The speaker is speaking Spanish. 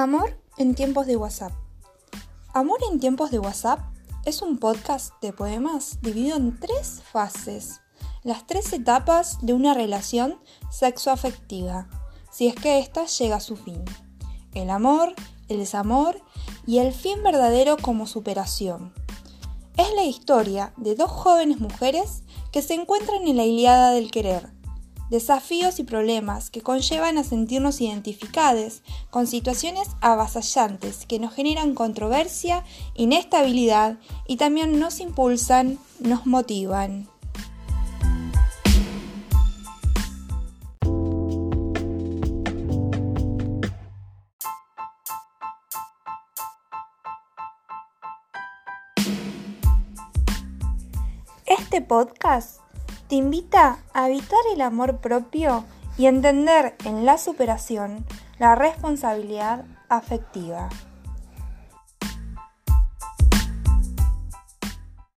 Amor en tiempos de WhatsApp. Amor en tiempos de WhatsApp es un podcast de poemas dividido en tres fases, las tres etapas de una relación sexoafectiva, si es que ésta llega a su fin. El amor, el desamor y el fin verdadero como superación. Es la historia de dos jóvenes mujeres que se encuentran en la Iliada del querer desafíos y problemas que conllevan a sentirnos identificados con situaciones avasallantes que nos generan controversia, inestabilidad y también nos impulsan, nos motivan. Este podcast te invita a evitar el amor propio y entender en la superación la responsabilidad afectiva.